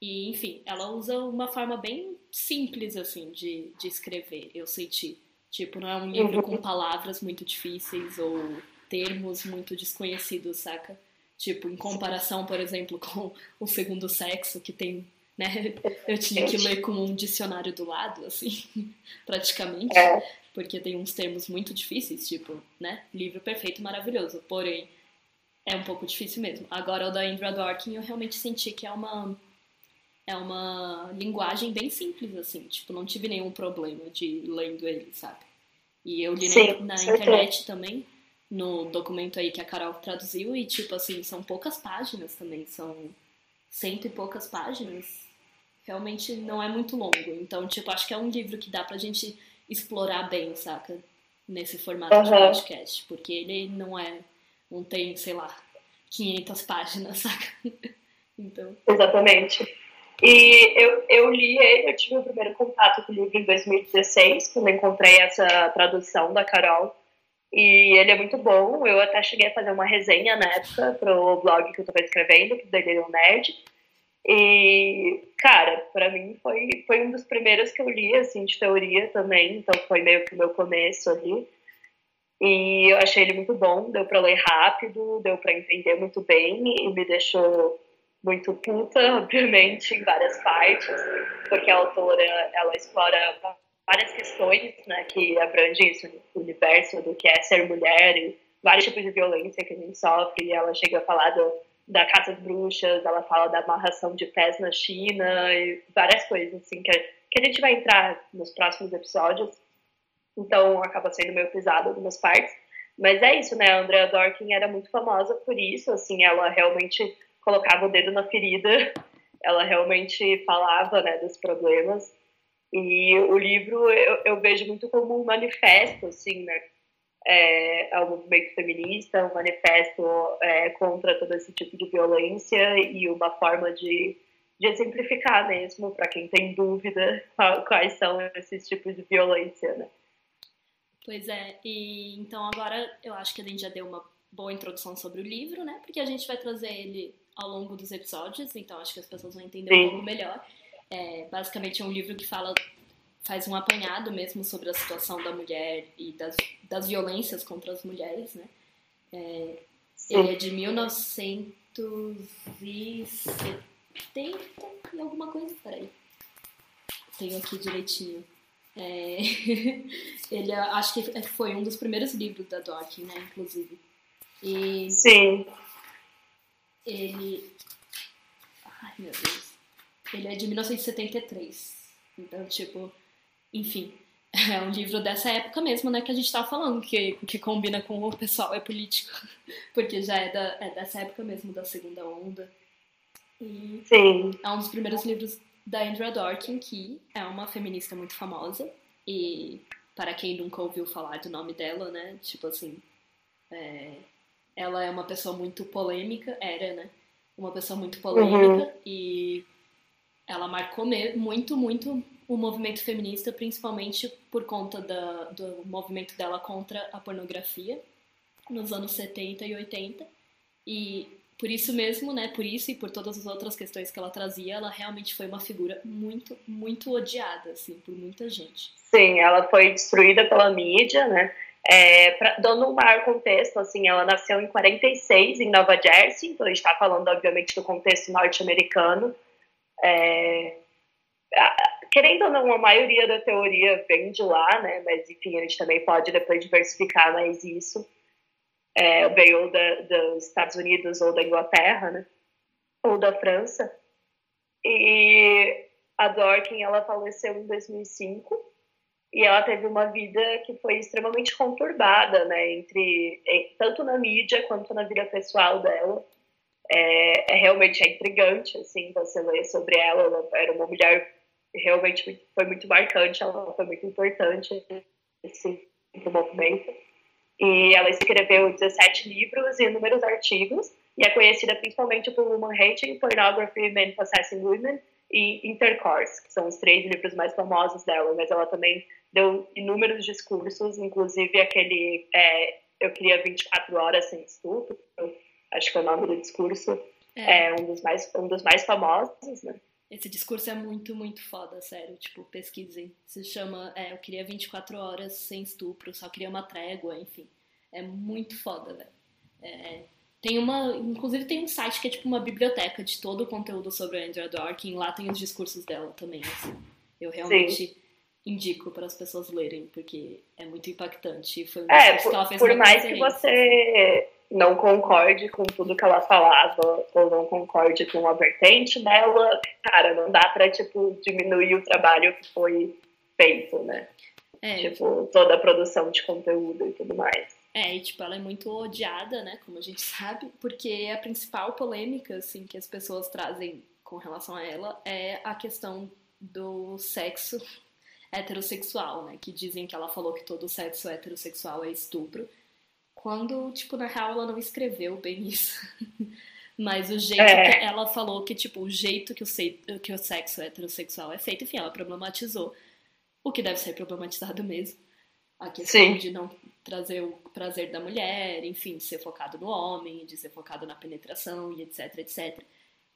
E, enfim, ela usa uma forma bem simples, assim, de, de escrever, eu senti. Tipo, não é um livro com palavras muito difíceis ou termos muito desconhecidos, saca? Tipo, em comparação, por exemplo, com o segundo sexo, que tem, né? Eu tinha que ler com um dicionário do lado, assim, praticamente. É. Porque tem uns termos muito difíceis, tipo, né? Livro perfeito, maravilhoso. Porém, é um pouco difícil mesmo. Agora, o da Indra Dworkin, eu realmente senti que é uma é uma linguagem bem simples, assim. Tipo, não tive nenhum problema de lendo ele, sabe? E eu li Sim, na, na internet também no documento aí que a Carol traduziu e, tipo assim, são poucas páginas também, são cento e poucas páginas. Realmente não é muito longo. Então, tipo, acho que é um livro que dá pra gente explorar bem, saca? Nesse formato uhum. de podcast. Porque ele não é. Não tem, sei lá, 500 páginas, saca? então. Exatamente. E eu, eu li ele, eu tive o primeiro contato com o livro em 2016, quando encontrei essa tradução da Carol. E ele é muito bom. Eu até cheguei a fazer uma resenha na época pro blog que eu tava escrevendo, que é um Nerd. E, cara, para mim foi, foi um dos primeiros que eu li, assim, de teoria também. Então foi meio que o meu começo ali. E eu achei ele muito bom, deu para ler rápido, deu para entender muito bem e me deixou muito puta, obviamente, em várias partes, porque a autora, ela explora várias questões né, que abrangem o universo do que é ser mulher e vários tipos de violência que a gente sofre. Ela chega a falar do, da caça às bruxas, ela fala da amarração de pés na China e várias coisas assim que, que a gente vai entrar nos próximos episódios, então acaba sendo meio pesado algumas partes. Mas é isso, né? A Andrea Dorkin era muito famosa por isso, assim, ela realmente colocava o dedo na ferida, ela realmente falava, né, dos problemas. E o livro eu, eu vejo muito como um manifesto, assim, né? É, ao movimento feminista, um manifesto é, contra todo esse tipo de violência e uma forma de, de exemplificar mesmo, para quem tem dúvida quais são esses tipos de violência, né? Pois é, e então agora eu acho que a gente já deu uma boa introdução sobre o livro, né? Porque a gente vai trazer ele ao longo dos episódios, então acho que as pessoas vão entender Sim. um pouco melhor. É, basicamente é um livro que fala, faz um apanhado mesmo sobre a situação da mulher e das, das violências contra as mulheres, né? É, ele é de 1970 e alguma coisa, peraí. Tenho aqui direitinho. É, ele acho que foi um dos primeiros livros da Dawkins, né, inclusive. E Sim. Ele. Ai, meu Deus. Ele é de 1973. Então, tipo, enfim. É um livro dessa época mesmo, né, que a gente tava falando, que, que combina com o pessoal é político. Porque já é, da, é dessa época mesmo, da segunda onda. E Sim. É um dos primeiros livros da Andrea Dworkin, que é uma feminista muito famosa. E para quem nunca ouviu falar do nome dela, né? Tipo assim, é, ela é uma pessoa muito polêmica, era, né? Uma pessoa muito polêmica uhum. e ela marcou muito, muito o movimento feminista, principalmente por conta da, do movimento dela contra a pornografia nos anos 70 e 80. E por isso mesmo, né, por isso e por todas as outras questões que ela trazia, ela realmente foi uma figura muito, muito odiada, assim, por muita gente. Sim, ela foi destruída pela mídia, né? É, pra, dando um maior contexto, assim, ela nasceu em 46 em Nova Jersey, então a gente está falando, obviamente, do contexto norte-americano. É, querendo ou não, a maioria da teoria vem de lá, né? Mas enfim, a gente também pode depois diversificar mais isso é, veio da, dos Estados Unidos ou da Inglaterra, né? Ou da França. E a Dorkin, ela faleceu em 2005 e ela teve uma vida que foi extremamente conturbada, né? Entre tanto na mídia quanto na vida pessoal dela. É, é realmente é intrigante, assim, você ler sobre ela. Ela era uma mulher realmente foi muito marcante, ela foi muito importante nesse movimento. E ela escreveu 17 livros e inúmeros artigos, e é conhecida principalmente por Woman Hating, Pornography, Men Possessing Women e Intercourse, que são os três livros mais famosos dela, mas ela também deu inúmeros discursos, inclusive aquele é, Eu Queria 24 Horas Sem Estupro, acho que é o nome do discurso, é, é um, dos mais, um dos mais famosos, né? Esse discurso é muito, muito foda, sério. Tipo, pesquisem. Se chama é, Eu queria 24 horas sem estupro, só queria uma trégua, enfim. É muito foda, velho. É, tem uma. Inclusive tem um site que é tipo uma biblioteca de todo o conteúdo sobre a Andrea Dworkin. Lá tem os discursos dela também, assim. Eu realmente Sim. indico para as pessoas lerem, porque é muito impactante. Foi um é, por, que ela fez por mais que você não concorde com tudo que ela falava ou não concorde com a vertente dela, cara, não dá pra, tipo, diminuir o trabalho que foi feito, né? É, tipo, toda a produção de conteúdo e tudo mais. É, e tipo, ela é muito odiada, né, como a gente sabe, porque a principal polêmica, assim, que as pessoas trazem com relação a ela é a questão do sexo heterossexual, né, que dizem que ela falou que todo sexo heterossexual é estupro, quando, tipo, na real ela não escreveu bem isso. Mas o jeito é. que ela falou que, tipo, o jeito que o, se, que o sexo heterossexual é feito, enfim, ela problematizou. O que deve ser problematizado mesmo. A questão Sim. de não trazer o prazer da mulher, enfim, de ser focado no homem, de ser focado na penetração e etc, etc.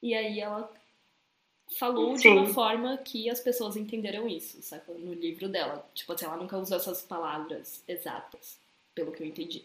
E aí ela falou Sim. de uma forma que as pessoas entenderam isso, sabe? No livro dela. Tipo assim, ela nunca usou essas palavras exatas, pelo que eu entendi.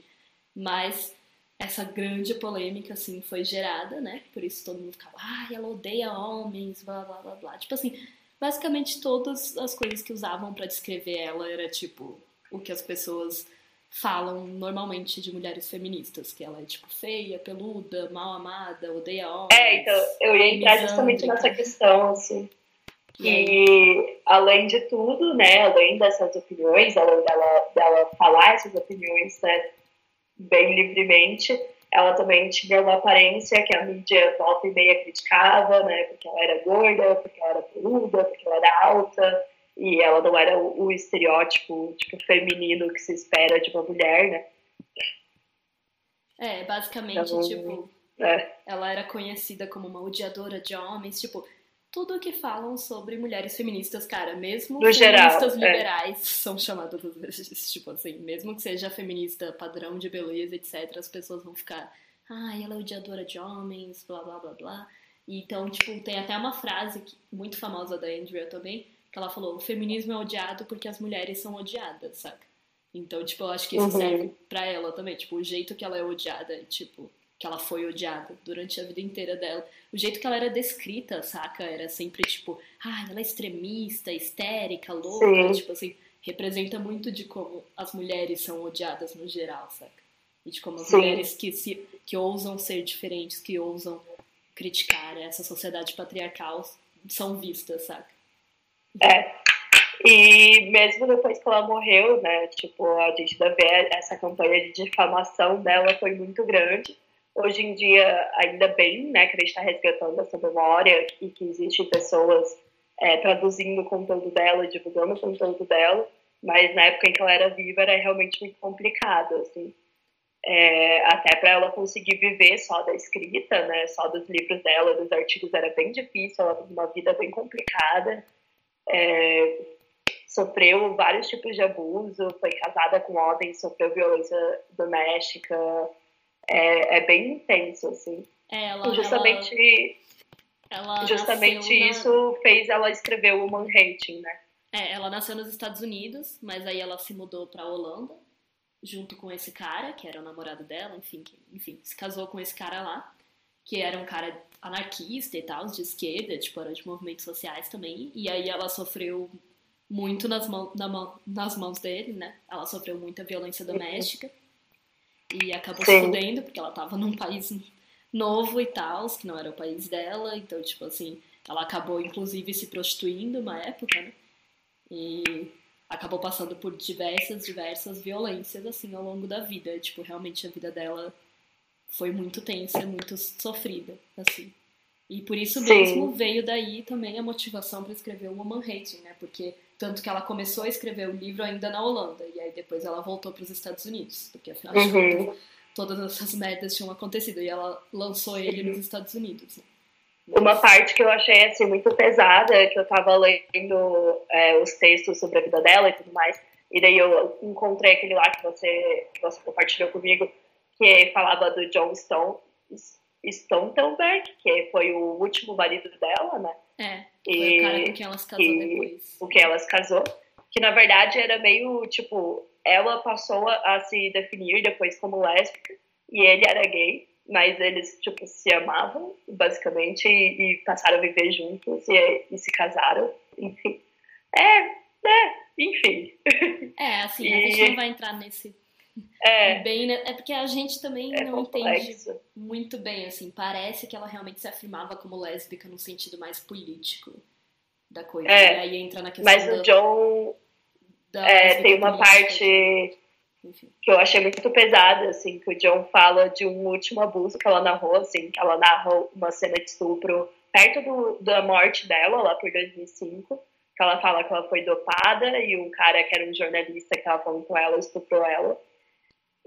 Mas essa grande polêmica, assim, foi gerada, né? Por isso todo mundo ficava, ai, ela odeia homens, blá, blá, blá, blá. Tipo assim, basicamente todas as coisas que usavam para descrever ela era, tipo, o que as pessoas falam normalmente de mulheres feministas, que ela é, tipo, feia, peluda, mal amada, odeia homens. É, então, eu ia entrar justamente nessa questão, assim. E além de tudo, né, além dessas opiniões, além dela, dela falar essas opiniões né, bem livremente, ela também tinha uma aparência que a mídia volta e meia criticava, né, porque ela era gorda, porque ela era peluda, porque ela era alta, e ela não era o, o estereótipo tipo, feminino que se espera de uma mulher, né. É, basicamente, então, tipo, é. ela era conhecida como uma odiadora de homens, tipo, tudo que falam sobre mulheres feministas, cara, mesmo no feministas geral, é. liberais é. são chamadas às vezes, tipo assim, mesmo que seja feminista padrão de beleza, etc, as pessoas vão ficar, ai, ah, ela é odiadora de homens, blá blá blá blá. Então, tipo, tem até uma frase que, muito famosa da Andrea também, que ela falou: o feminismo é odiado porque as mulheres são odiadas, saca? Então, tipo, eu acho que isso uhum. serve pra ela também. Tipo, o jeito que ela é odiada, tipo, que ela foi odiada durante a vida inteira dela. O jeito que ela era descrita, saca? Era sempre tipo, ah, ela é extremista, histérica, louca, Sim. tipo assim, representa muito de como as mulheres são odiadas no geral, saca? E de como as Sim. mulheres que se que ousam ser diferentes, que ousam criticar essa sociedade patriarcal são vistas, saca? É. E mesmo depois que ela morreu, né, tipo, a gente ainda vê essa campanha de difamação dela foi muito grande hoje em dia, ainda bem, né, que a gente está resgatando essa memória e que existem pessoas é, traduzindo o conteúdo dela, divulgando o conteúdo dela, mas na época em que ela era viva era realmente muito complicado, assim. É, até para ela conseguir viver só da escrita, né, só dos livros dela, dos artigos, era bem difícil, ela teve uma vida bem complicada, é, sofreu vários tipos de abuso, foi casada com homens, sofreu violência doméstica, é, é bem intenso, assim. É, ela, justamente ela, justamente isso na... fez ela escrever o Manhattan, né? É, ela nasceu nos Estados Unidos, mas aí ela se mudou pra Holanda, junto com esse cara, que era o namorado dela, enfim, que, enfim, se casou com esse cara lá, que era um cara anarquista e tal, de esquerda, tipo, era de movimentos sociais também, e aí ela sofreu muito nas, mão, na, nas mãos dele, né? Ela sofreu muita violência doméstica. E acabou Sim. se fudendo, porque ela tava num país novo e tal, que não era o país dela, então, tipo assim, ela acabou inclusive se prostituindo uma época, né? E acabou passando por diversas, diversas violências, assim, ao longo da vida. Tipo, realmente a vida dela foi muito tensa, muito sofrida, assim. E por isso mesmo Sim. veio daí também a motivação para escrever o Woman Hating, né? Porque tanto que ela começou a escrever o livro ainda na Holanda, e aí depois ela voltou para os Estados Unidos, porque afinal de uhum. contas todas essas merdas tinham acontecido, e ela lançou ele uhum. nos Estados Unidos. Né? Uma parte que eu achei assim muito pesada, que eu tava lendo é, os textos sobre a vida dela e tudo mais, e daí eu encontrei aquele lá que você, que você compartilhou comigo, que falava do John Stone, Stoltenberg, que foi o último marido dela, né? É, foi e, o cara com quem ela se casou e, depois. O que ela se casou. Que na verdade era meio, tipo, ela passou a se definir depois como lésbica e ele era gay, mas eles, tipo, se amavam, basicamente, e, e passaram a viver juntos e, e, se casaram, enfim. É, é, enfim. É, assim, a gente não vai entrar nesse é, bem, né? é porque a gente também é não complexo. entende muito bem, assim, parece que ela realmente se afirmava como lésbica no sentido mais político da coisa. É, e aí entra na questão Mas o John é, tem uma parte Enfim. que eu achei muito pesada, assim, que o John fala de um último abuso que ela narrou, assim, que ela narra uma cena de estupro perto do, da morte dela, lá por 2005, que ela fala que ela foi dopada e um cara que era um jornalista que ela falou com ela estuprou ela.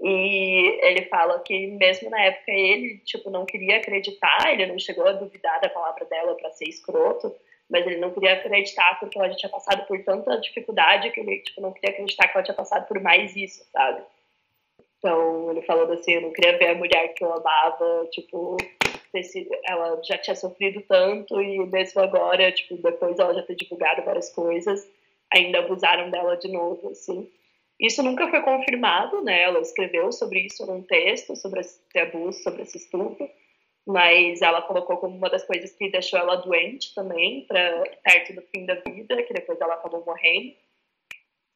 E ele fala que mesmo na época ele, tipo, não queria acreditar, ele não chegou a duvidar da palavra dela para ser escroto, mas ele não queria acreditar porque ela já tinha passado por tanta dificuldade que ele, tipo, não queria acreditar que ela tinha passado por mais isso, sabe? Então, ele falou assim, eu não queria ver a mulher que eu amava, tipo, ela já tinha sofrido tanto e mesmo agora, tipo, depois ela já ter divulgado várias coisas, ainda abusaram dela de novo, assim. Isso nunca foi confirmado, né? Ela escreveu sobre isso num texto, sobre esse abuso, sobre esse estupro, mas ela colocou como uma das coisas que deixou ela doente também, para perto do fim da vida, que depois ela acabou morrendo.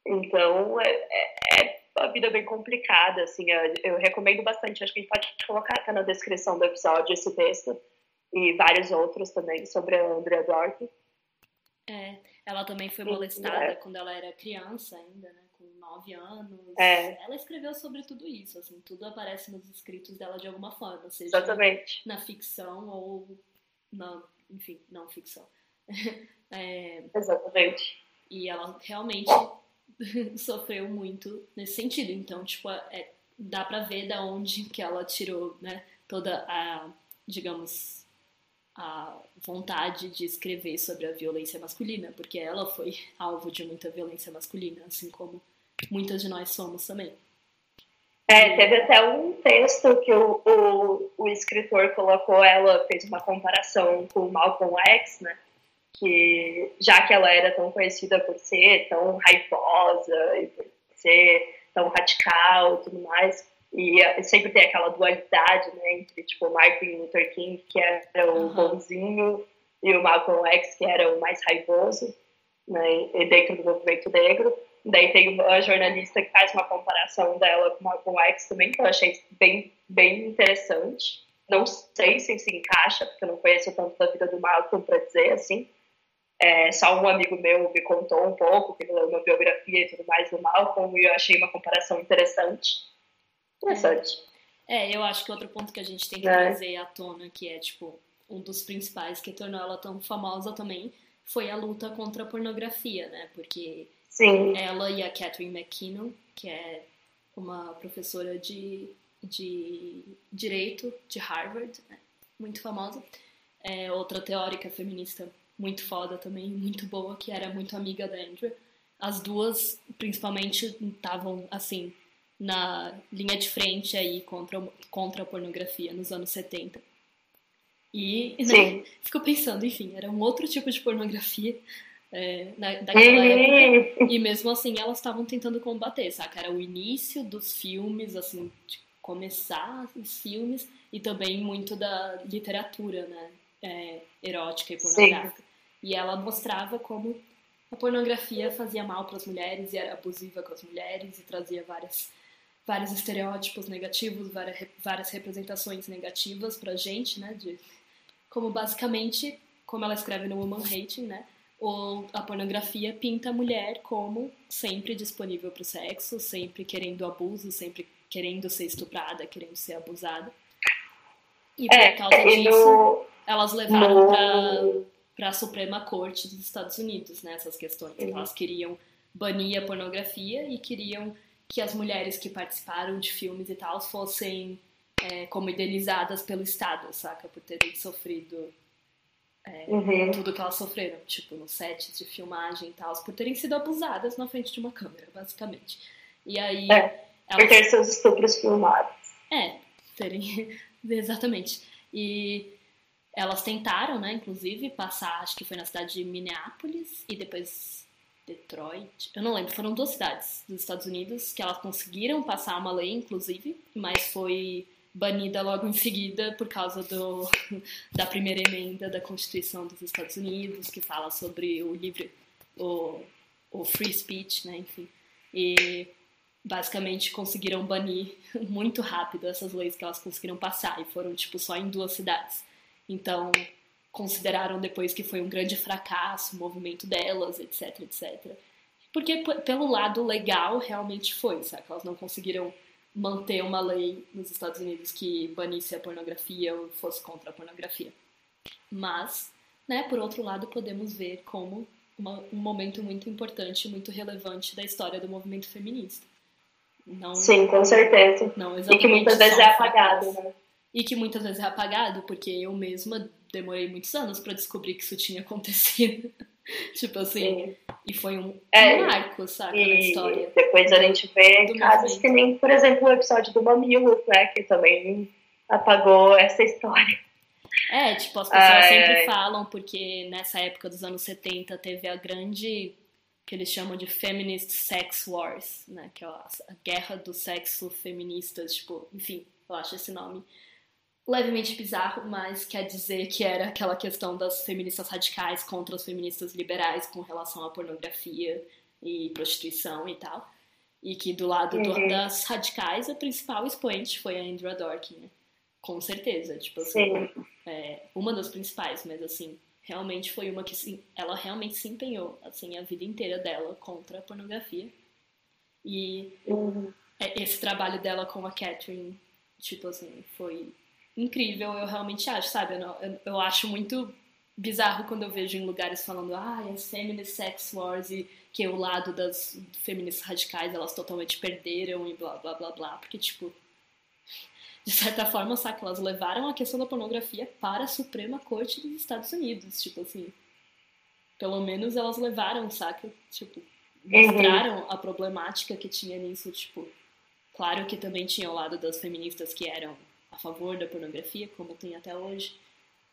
Então, é, é, é uma vida bem complicada, assim, eu recomendo bastante, acho que a gente pode colocar até na descrição do episódio esse texto, e vários outros também, sobre a Andrea Dork. É, ela também foi molestada é. quando ela era criança ainda, né? Com nove anos. É. Ela escreveu sobre tudo isso, assim, tudo aparece nos escritos dela de alguma forma, seja Exatamente. na ficção ou na, enfim, não ficção. é, Exatamente. E ela realmente sofreu muito nesse sentido. Então, tipo, é, dá pra ver da onde que ela tirou, né, toda a, digamos, a vontade de escrever sobre a violência masculina, porque ela foi alvo de muita violência masculina, assim como muitas de nós somos também. É, teve até um texto que o, o, o escritor colocou, ela fez uma comparação com Malcolm X, né? Que já que ela era tão conhecida por ser tão raivosa e por ser tão radical e tudo mais, e sempre tem aquela dualidade, né, entre, tipo, Martin Luther King, que era o uhum. bonzinho, e o Malcolm X, que era o mais raivoso, né, dentro do movimento negro. Daí tem uma jornalista que faz uma comparação dela com o Malcolm X também, que eu achei bem, bem interessante. Não sei se se encaixa, porque eu não conheço tanto da vida do Malcolm para dizer assim. É, só um amigo meu me contou um pouco, que leu uma biografia e tudo mais do Malcolm, e eu achei uma comparação interessante. Interessante. É, eu acho que outro ponto que a gente tem que é. trazer à tona, que é, tipo, um dos principais que tornou ela tão famosa também, foi a luta contra a pornografia, né? Porque Sim. ela e a Catherine McKinnon, que é uma professora de, de direito de Harvard, né? muito famosa, é outra teórica feminista muito foda também, muito boa, que era muito amiga da Andrew. As duas, principalmente, estavam, assim, na linha de frente aí contra, contra a pornografia nos anos 70. E né, fico pensando, enfim, era um outro tipo de pornografia é, na, daquela época. E mesmo assim elas estavam tentando combater, saca? Era o início dos filmes, assim, de começar os filmes e também muito da literatura, né? É, erótica e pornográfica. Sim. E ela mostrava como a pornografia fazia mal para as mulheres e era abusiva com as mulheres e trazia várias vários estereótipos negativos, várias, várias representações negativas pra gente, né? De, como basicamente, como ela escreve no Woman Hating, né? Ou a pornografia pinta a mulher como sempre disponível para o sexo, sempre querendo abuso, sempre querendo ser estuprada, querendo ser abusada. E por é, causa disso, no, elas levaram no... para a Suprema Corte dos Estados Unidos, né? Essas questões. Uhum. Elas queriam banir a pornografia e queriam que as mulheres que participaram de filmes e tal fossem é, como idealizadas pelo Estado, saca? Por terem sofrido é, uhum. tudo que elas sofreram, tipo, no set de filmagem e tal, por terem sido abusadas na frente de uma câmera, basicamente. E aí. É, elas... Por ter seus estupros filmados. É, terem. Exatamente. E elas tentaram, né, inclusive, passar, acho que foi na cidade de Minneapolis e depois Detroit, eu não lembro, foram duas cidades dos Estados Unidos que elas conseguiram passar uma lei, inclusive, mas foi banida logo em seguida por causa do, da primeira emenda da Constituição dos Estados Unidos, que fala sobre o livre, o, o free speech, né, enfim. E basicamente conseguiram banir muito rápido essas leis que elas conseguiram passar, e foram, tipo, só em duas cidades. Então, consideraram depois que foi um grande fracasso o movimento delas, etc, etc. Porque pelo lado legal realmente foi, sabe? Elas não conseguiram manter uma lei nos Estados Unidos que banisse a pornografia ou fosse contra a pornografia. Mas, né, por outro lado, podemos ver como uma, um momento muito importante, muito relevante da história do movimento feminista. Não, Sim, com certeza. Não e que muitas vezes é apagado, né? E que muitas vezes é apagado, porque eu mesma demorei muitos anos para descobrir que isso tinha acontecido. tipo assim, Sim. e foi um, é, um marco, sabe, na história. Depois a gente vê casos movimento. que nem, por exemplo, o episódio do Mamilo, né, que também apagou essa história. É, tipo, as pessoas é... sempre falam, porque nessa época dos anos 70 teve a grande que eles chamam de Feminist Sex Wars, né? Que é a guerra do sexo feministas, tipo, enfim, eu acho esse nome levemente bizarro, mas quer dizer que era aquela questão das feministas radicais contra as feministas liberais com relação à pornografia e prostituição e tal. E que do lado do, uhum. das radicais, a principal expoente foi a Andrea Dorkin, né? Com certeza, tipo assim, é, uma das principais, mas assim, realmente foi uma que sim, ela realmente se empenhou assim a vida inteira dela contra a pornografia e Uhum. é, esse trabalho dela com a Catherine tipo assim foi incrível eu realmente acho sabe eu, não- eu, eu acho muito bizarro quando eu vejo em lugares falando ah as feminist sex wars e que o lado das feministas radicais elas totalmente perderam e blá blá blá blá porque tipo de certa forma, saca, elas levaram a questão da pornografia para a Suprema Corte dos Estados Unidos, tipo assim. Pelo menos elas levaram, saca? Tipo, mostraram a problemática que tinha nisso, tipo. Claro que também tinha o lado das feministas que eram a favor da pornografia, como tem até hoje.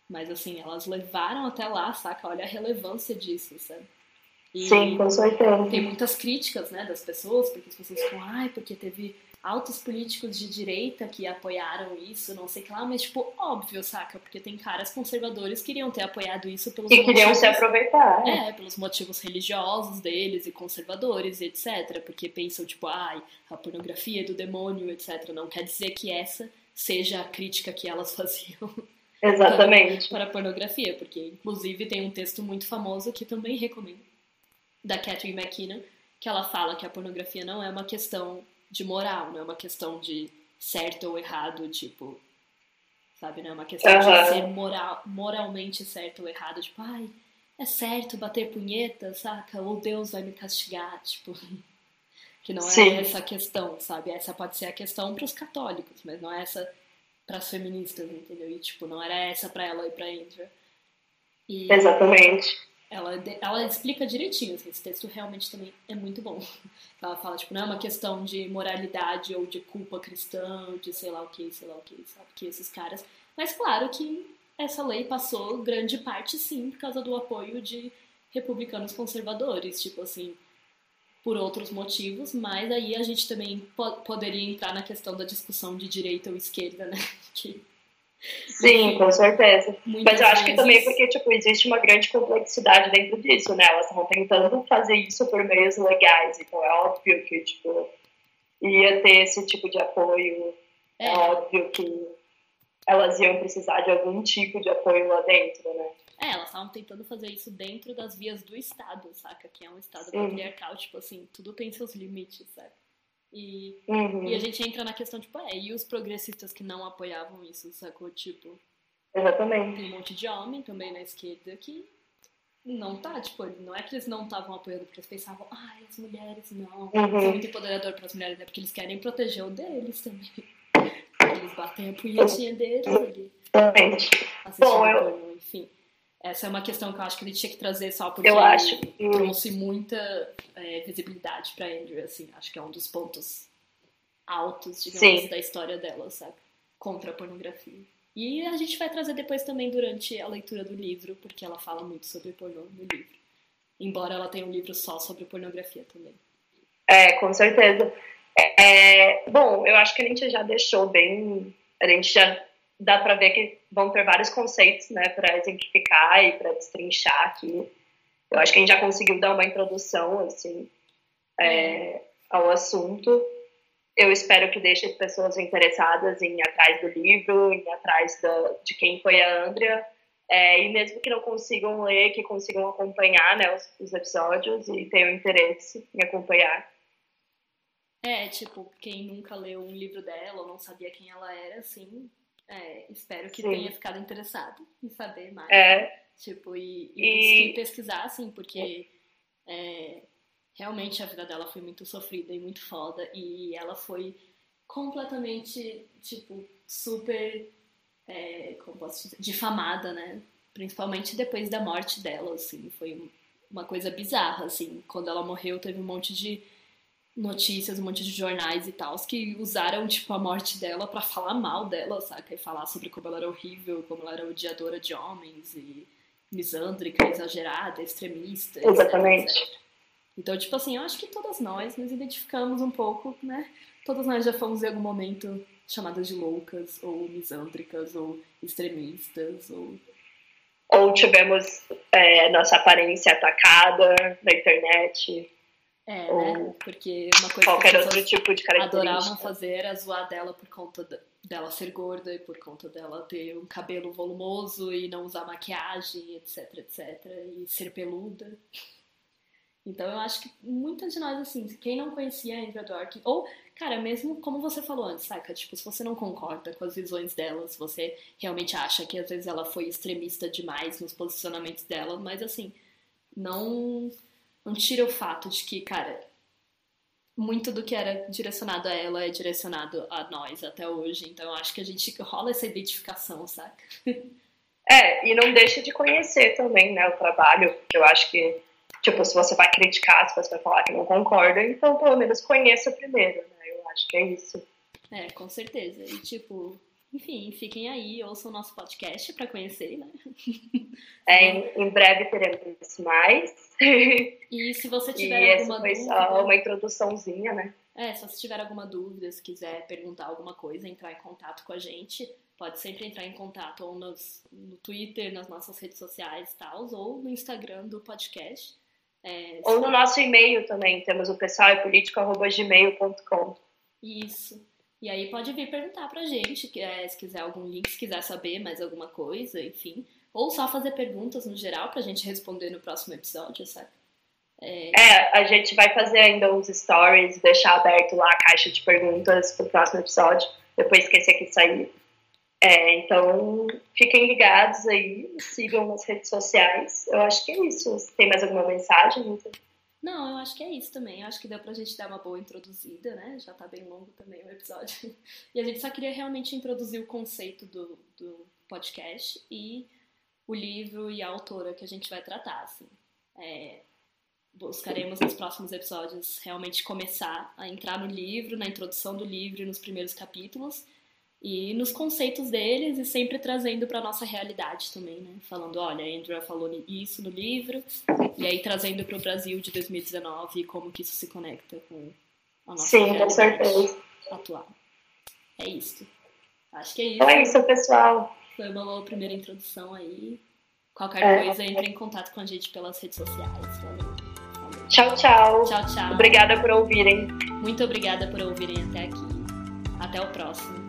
Mas assim, elas levaram até lá, saca? Olha a relevância disso, sabe? E Sim, com certeza. tem muitas críticas, né, das pessoas, porque as pessoas ficam, ai, porque teve altos políticos de direita que apoiaram isso, não sei o que lá, mas, tipo, óbvio, saca? Porque tem caras conservadores que queriam ter apoiado isso pelos E queriam motivos... se aproveitar. né? É, pelos motivos religiosos deles e conservadores, etc. Porque pensam, tipo, ai, a pornografia é do demônio, etc. Não quer dizer que essa seja a crítica que elas faziam Exatamente. para a pornografia, porque inclusive tem um texto muito famoso que também recomendo, da Catherine McKinnon, que ela fala que a pornografia não é uma questão de moral, não é uma questão de certo ou errado, tipo, sabe, não é uma questão de Aham. ser moral, moralmente certo ou errado, tipo, ai, é certo bater punheta, saca? Ou Deus vai me castigar, tipo, que não é Sim. essa a questão, sabe? Essa pode ser a questão para os católicos, mas não é essa para as feministas, entendeu? E tipo, não era essa para ela e para Andrew. E Exatamente. ela, ela explica direitinho, assim, esse texto realmente também é muito bom. Ela fala, tipo, não é uma questão de moralidade ou de culpa cristã, de sei lá o que, sei lá o que, sabe, que esses caras. Mas claro que essa lei passou grande parte, sim, por causa do apoio de republicanos conservadores, tipo assim, por outros motivos, mas aí a gente também po- poderia entrar na questão da discussão de direita ou esquerda, né? Que Sim, com certeza. muitas Mas eu acho que também porque, tipo, existe uma grande complexidade dentro disso, né? Elas estão tentando fazer isso por meios legais, então é óbvio que, tipo, ia ter esse tipo de apoio. É, É. óbvio que elas iam precisar de algum tipo de apoio lá dentro, né? É, elas estavam tentando fazer isso dentro das vias do Estado, saca? Que é um Estado Sim. patriarcal, tipo assim, tudo tem seus limites, sabe? E, Uhum, e a gente entra na questão, tipo, é, e os progressistas que não apoiavam isso, sacou? Tipo, Exatamente. tem um monte de homem também na esquerda que não tá, tipo, não é que eles não estavam apoiando porque eles pensavam, ai, as mulheres não, Uhum. são muito empoderador para as mulheres, é porque eles querem proteger o deles também. Eles batem a punhetinha deles ali Exatamente. assistindo Bom, eu- pornô, enfim. Essa é uma questão que eu acho que ele tinha que trazer só porque Eu acho que- trouxe muita é, visibilidade pra Andrew, assim. Acho que é um dos pontos altos, digamos, Sim. da história dela, sabe? Contra a pornografia. E a gente vai trazer depois também durante a leitura do livro, porque ela fala muito sobre pornô no livro. Embora ela tenha um livro só sobre pornografia também. É, com certeza. É, bom, eu acho que a gente já deixou bem. A gente já dá para ver que vão ter vários conceitos, né, para exemplificar e para destrinchar aqui. Eu acho que a gente já conseguiu dar uma introdução, assim, é, ao assunto. Eu espero que deixe as pessoas interessadas em ir atrás do livro, em ir atrás de quem foi a Andrea. É, e mesmo que não consigam ler, que consigam acompanhar né, os, os episódios e tenham interesse em acompanhar. É, tipo, quem nunca leu um livro dela ou não sabia quem ela era, assim, é, espero que Sim. tenha ficado interessado em saber mais. É, Tipo, e, e, E- pesquisar, assim, porque é, realmente a vida dela foi muito sofrida e muito foda. E ela foi completamente, tipo, super, é, como posso dizer, difamada, né? Principalmente depois da morte dela, assim. Foi uma coisa bizarra, assim. Quando ela morreu, teve um monte de notícias, um monte de jornais e tal, que usaram, tipo, a morte dela pra falar mal dela, saca? E falar sobre como ela era horrível, como ela era odiadora de homens e misândrica, exagerada, extremista, etc, Exatamente. etc. Então, tipo assim, eu acho que todas nós nos identificamos um pouco, né? Todas nós já fomos em algum momento chamadas de loucas, ou misândricas, ou extremistas, ou... ou tivemos é, nossa aparência atacada na internet, É, Ou né? Porque uma coisa qualquer outro tipo de característica. adoravam fazer era zoar dela por conta dela ser gorda e por conta dela ter um cabelo volumoso e não usar maquiagem, etc, etc, e ser peluda. Então eu acho que muitas de nós, assim, quem não conhecia a Andrea Dworkin, ou, cara, mesmo como você falou antes, saca? Tipo, se você não concorda com as visões dela, se você realmente acha que às vezes ela foi extremista demais nos posicionamentos dela, mas assim, não, não tira o fato de que, cara, muito do que era direcionado a ela é direcionado a nós até hoje. Então eu acho que a gente rola essa identificação, saca? É, e não deixa de conhecer também, né, o trabalho, que eu acho que Tipo, se você vai criticar, se você vai falar que não concorda, então pelo menos conheça primeiro, né? Eu acho que é isso. É, com certeza. E tipo, enfim, fiquem aí, ouçam o nosso podcast para conhecer, né? É, em, em, breve teremos mais. E se você tiver e alguma foi dúvida. Só uma introduçãozinha, né? É, se você tiver alguma dúvida, se quiser perguntar alguma coisa, entrar em contato com a gente, pode sempre entrar em contato ou nos, no Twitter, nas nossas redes sociais e tal, ou no Instagram do podcast. É, Ou no nosso e-mail também, temos o pessoal é político.gmail.com. Isso. E aí pode vir perguntar pra gente, é, se quiser algum link, se quiser saber mais alguma coisa, enfim. Ou só fazer perguntas no geral pra gente responder no próximo episódio, sabe? É... é, a gente vai fazer ainda uns stories, deixar aberto lá a caixa de perguntas pro próximo episódio, depois que esse aqui sair. É, então, fiquem ligados aí, sigam nas redes sociais. Eu acho que é isso. Tem mais alguma mensagem? Não, eu acho que é isso também. Eu acho que deu pra gente dar uma boa introduzida, né? Já tá bem longo também o episódio. E a gente só queria realmente introduzir o conceito do, do podcast e o livro e a autora que a gente vai tratar, assim. É, buscaremos nos próximos episódios realmente começar a entrar no livro, na introdução do livro e nos primeiros capítulos e nos conceitos deles e sempre trazendo para nossa realidade também, né? Falando, olha, a Andrea falou isso no livro e aí trazendo para o Brasil de 2019 e como que isso se conecta com a nossa Sim, realidade com certeza. atual. É isso. Acho que é isso. Então é isso, pessoal. Foi uma boa primeira introdução aí. Qualquer é. coisa, entre em contato com a gente pelas redes sociais. Valeu. Tchau, tchau. Tchau, tchau. Obrigada por ouvirem. Muito obrigada por ouvirem até aqui. Até o próximo.